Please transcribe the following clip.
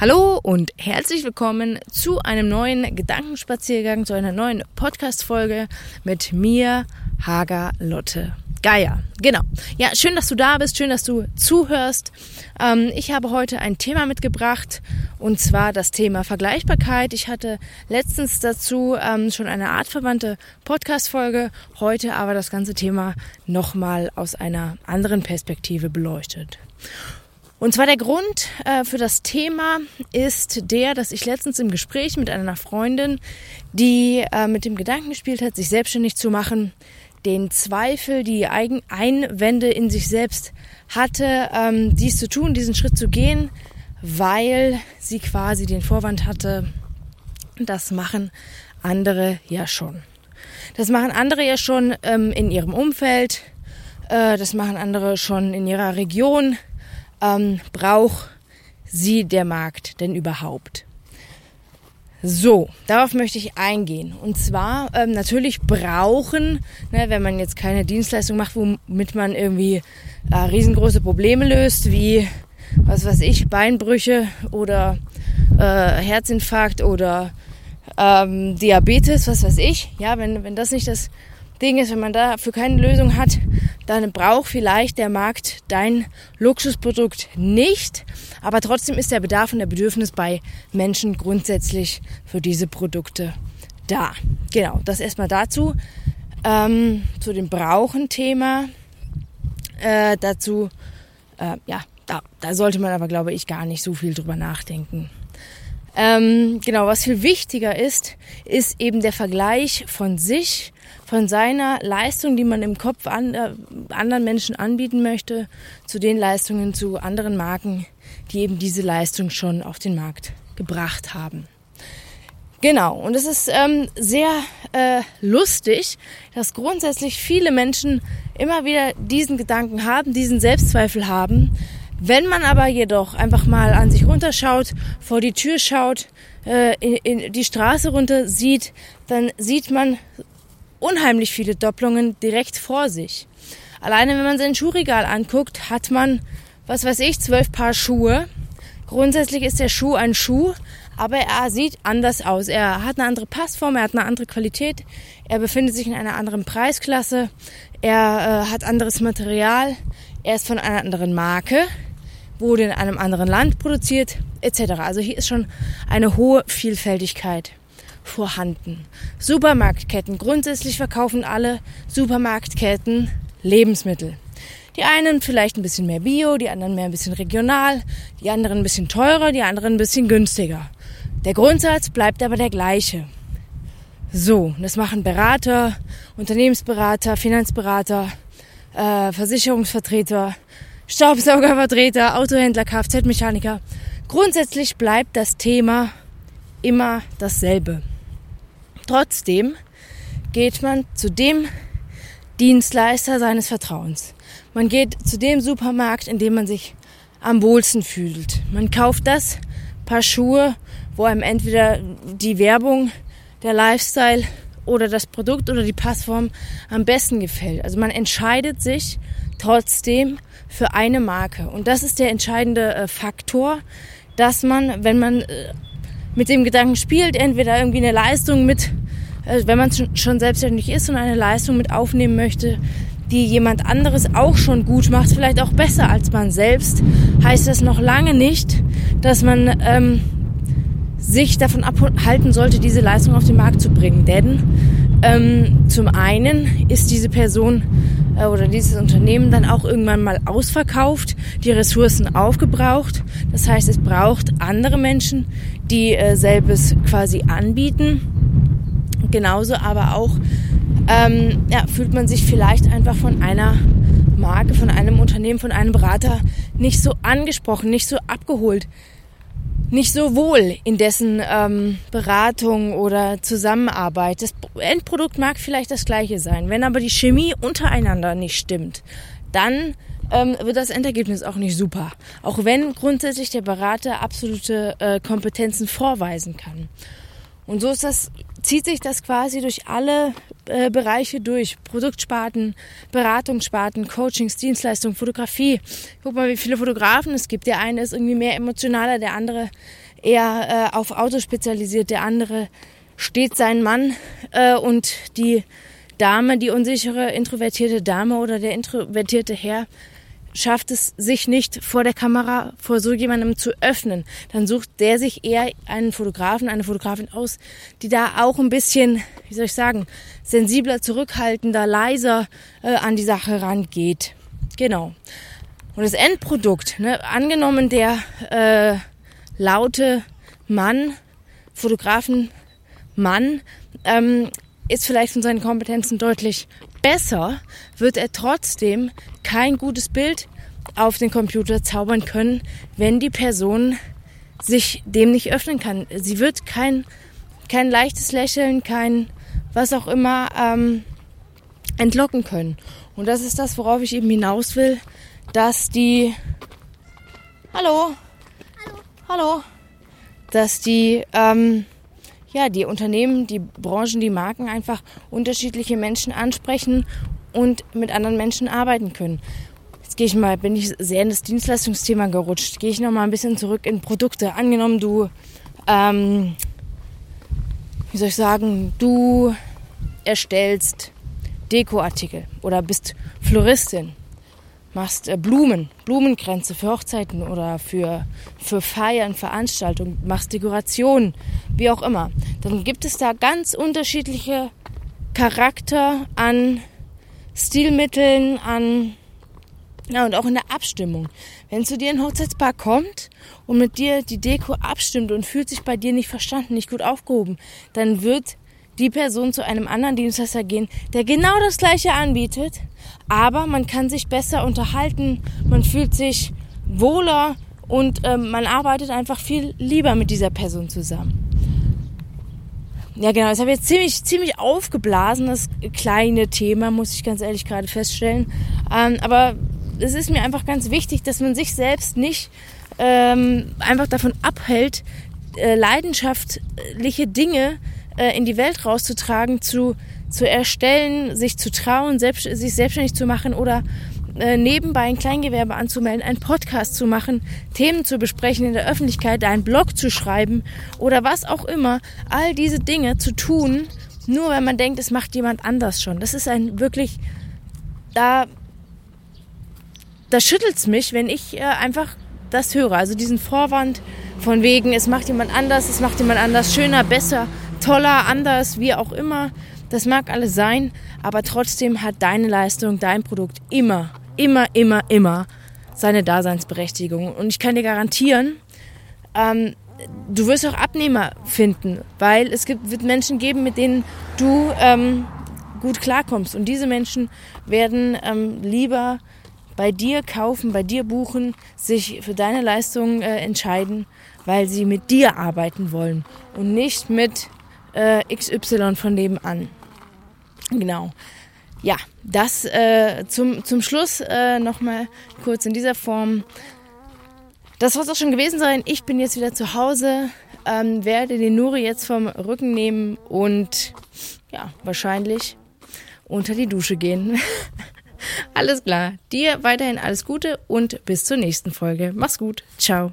Hallo und herzlich willkommen zu einem neuen Gedankenspaziergang, zu einer neuen Podcast-Folge mit mir, Hager Lotte Geier. Genau. Ja, schön, dass du da bist, schön, dass du zuhörst. Ähm, ich habe heute ein Thema mitgebracht und zwar das Thema Vergleichbarkeit. Ich hatte letztens dazu ähm, schon eine artverwandte Podcast-Folge, heute aber das ganze Thema nochmal aus einer anderen Perspektive beleuchtet. Und zwar der Grund äh, für das Thema ist der, dass ich letztens im Gespräch mit einer Freundin, die äh, mit dem Gedanken gespielt hat, sich selbstständig zu machen, den Zweifel, die Eigen Einwände in sich selbst hatte, ähm, dies zu tun, diesen Schritt zu gehen, weil sie quasi den Vorwand hatte, das machen andere ja schon. Das machen andere ja schon ähm, in ihrem Umfeld, äh, das machen andere schon in ihrer Region, ähm, braucht sie der Markt denn überhaupt? So, darauf möchte ich eingehen. Und zwar ähm, natürlich brauchen, ne, wenn man jetzt keine Dienstleistung macht, womit man irgendwie äh, riesengroße Probleme löst, wie was weiß ich, Beinbrüche oder äh, Herzinfarkt oder ähm, Diabetes, was weiß ich. Ja, wenn, wenn das nicht das Ding ist, wenn man dafür keine Lösung hat, dann braucht vielleicht der Markt dein Luxusprodukt nicht. Aber trotzdem ist der Bedarf und der Bedürfnis bei Menschen grundsätzlich für diese Produkte da. Genau, das erstmal dazu. Ähm, zu dem Brauchen-Thema. Äh, dazu, äh, ja, da, da sollte man aber, glaube ich, gar nicht so viel drüber nachdenken. Ähm, genau, was viel wichtiger ist, ist eben der Vergleich von sich von seiner Leistung, die man im Kopf an, äh, anderen Menschen anbieten möchte, zu den Leistungen zu anderen Marken, die eben diese Leistung schon auf den Markt gebracht haben. Genau, und es ist ähm, sehr äh, lustig, dass grundsätzlich viele Menschen immer wieder diesen Gedanken haben, diesen Selbstzweifel haben. Wenn man aber jedoch einfach mal an sich runterschaut, vor die Tür schaut, äh, in, in die Straße runter sieht, dann sieht man unheimlich viele Doppelungen direkt vor sich. Alleine wenn man sein Schuhregal anguckt, hat man, was weiß ich, zwölf Paar Schuhe. Grundsätzlich ist der Schuh ein Schuh, aber er sieht anders aus. Er hat eine andere Passform, er hat eine andere Qualität, er befindet sich in einer anderen Preisklasse, er äh, hat anderes Material, er ist von einer anderen Marke, wurde in einem anderen Land produziert, etc. Also hier ist schon eine hohe Vielfältigkeit vorhanden. Supermarktketten. Grundsätzlich verkaufen alle Supermarktketten Lebensmittel. Die einen vielleicht ein bisschen mehr Bio, die anderen mehr ein bisschen regional, die anderen ein bisschen teurer, die anderen ein bisschen günstiger. Der Grundsatz bleibt aber der gleiche. So, das machen Berater, Unternehmensberater, Finanzberater, äh, Versicherungsvertreter, Staubsaugervertreter, Autohändler, Kfz-Mechaniker. Grundsätzlich bleibt das Thema immer dasselbe. Trotzdem geht man zu dem Dienstleister seines Vertrauens. Man geht zu dem Supermarkt, in dem man sich am wohlsten fühlt. Man kauft das Paar Schuhe, wo einem entweder die Werbung, der Lifestyle oder das Produkt oder die Passform am besten gefällt. Also man entscheidet sich trotzdem für eine Marke. Und das ist der entscheidende äh, Faktor, dass man, wenn man äh, mit dem Gedanken spielt, entweder irgendwie eine Leistung mit, äh, wenn man schon selbstständig ist und eine Leistung mit aufnehmen möchte, die jemand anderes auch schon gut macht, vielleicht auch besser als man selbst, heißt das noch lange nicht, dass man ähm, sich davon abhalten sollte, diese Leistung auf den Markt zu bringen. Denn ähm, zum einen ist diese Person äh, oder dieses Unternehmen dann auch irgendwann mal ausverkauft, die Ressourcen aufgebraucht. Das heißt, es braucht andere Menschen, die äh, selbes quasi anbieten. Genauso aber auch ähm, ja, fühlt man sich vielleicht einfach von einer Marke, von einem Unternehmen, von einem Berater nicht so angesprochen, nicht so abgeholt nicht so wohl in dessen ähm, Beratung oder Zusammenarbeit. Das Endprodukt mag vielleicht das gleiche sein. Wenn aber die Chemie untereinander nicht stimmt, dann ähm, wird das Endergebnis auch nicht super. Auch wenn grundsätzlich der Berater absolute äh, Kompetenzen vorweisen kann. Und so ist das zieht sich das quasi durch alle äh, Bereiche durch. Produktsparten, Beratungssparten, Coachings, Dienstleistungen, Fotografie. Guck mal, wie viele Fotografen es gibt. Der eine ist irgendwie mehr emotionaler, der andere eher äh, auf Autos spezialisiert, der andere steht sein Mann äh, und die Dame, die unsichere, introvertierte Dame oder der introvertierte Herr schafft es sich nicht vor der Kamera vor so jemandem zu öffnen, dann sucht der sich eher einen Fotografen, eine Fotografin aus, die da auch ein bisschen, wie soll ich sagen, sensibler, zurückhaltender, leiser äh, an die Sache rangeht. Genau. Und das Endprodukt, ne, angenommen der äh, laute Mann, Fotografen Mann, ähm, ist vielleicht von seinen Kompetenzen deutlich besser, wird er trotzdem kein gutes Bild auf den Computer zaubern können, wenn die Person sich dem nicht öffnen kann. Sie wird kein, kein leichtes Lächeln, kein was auch immer ähm, entlocken können. Und das ist das, worauf ich eben hinaus will, dass die Hallo. Hallo. Hallo. Dass die ähm, ja, die Unternehmen, die Branchen, die Marken einfach unterschiedliche Menschen ansprechen und mit anderen Menschen arbeiten können. Jetzt gehe ich mal, bin ich sehr in das Dienstleistungsthema gerutscht. Gehe ich noch mal ein bisschen zurück in Produkte. Angenommen, du, ähm, wie soll ich sagen, du erstellst Dekoartikel oder bist Floristin machst äh, Blumen, Blumenkränze für Hochzeiten oder für, für Feiern, Veranstaltungen, machst Dekorationen, wie auch immer. Dann gibt es da ganz unterschiedliche Charakter an Stilmitteln, an ja, und auch in der Abstimmung. Wenn zu dir ein Hochzeitspaar kommt und mit dir die Deko abstimmt und fühlt sich bei dir nicht verstanden, nicht gut aufgehoben, dann wird die Person zu einem anderen Dienstleister gehen, der genau das gleiche anbietet, aber man kann sich besser unterhalten, man fühlt sich wohler und ähm, man arbeitet einfach viel lieber mit dieser Person zusammen. Ja, genau. Das habe ich jetzt ziemlich, ziemlich aufgeblasen, das kleine Thema, muss ich ganz ehrlich gerade feststellen. Ähm, aber es ist mir einfach ganz wichtig, dass man sich selbst nicht ähm, einfach davon abhält, äh, leidenschaftliche Dinge äh, in die Welt rauszutragen, zu, zu erstellen, sich zu trauen, selbst, sich selbstständig zu machen oder äh, nebenbei ein Kleingewerbe anzumelden, einen Podcast zu machen, Themen zu besprechen in der Öffentlichkeit, einen Blog zu schreiben oder was auch immer, all diese Dinge zu tun, nur wenn man denkt, es macht jemand anders schon. Das ist ein wirklich, da, da schüttelt's mich, wenn ich äh, einfach das höre. Also diesen Vorwand von wegen, es macht jemand anders, es macht jemand anders schöner, besser, toller, anders, wie auch immer. Das mag alles sein, aber trotzdem hat deine Leistung, dein Produkt immer, immer, immer, immer seine Daseinsberechtigung. Und ich kann dir garantieren, ähm, du wirst auch Abnehmer finden, weil es gibt, wird Menschen geben, mit denen du ähm, gut klarkommst. Und diese Menschen werden ähm, lieber bei dir kaufen, bei dir buchen, sich für deine Leistung äh, entscheiden, weil sie mit dir arbeiten wollen und nicht mit äh, XY von nebenan. Genau. Ja, das äh, zum, zum Schluss äh, nochmal kurz in dieser Form. Das soll es auch schon gewesen sein. Ich bin jetzt wieder zu Hause, ähm, werde den Nuri jetzt vom Rücken nehmen und ja, wahrscheinlich unter die Dusche gehen. alles klar. Dir weiterhin alles Gute und bis zur nächsten Folge. Mach's gut. Ciao.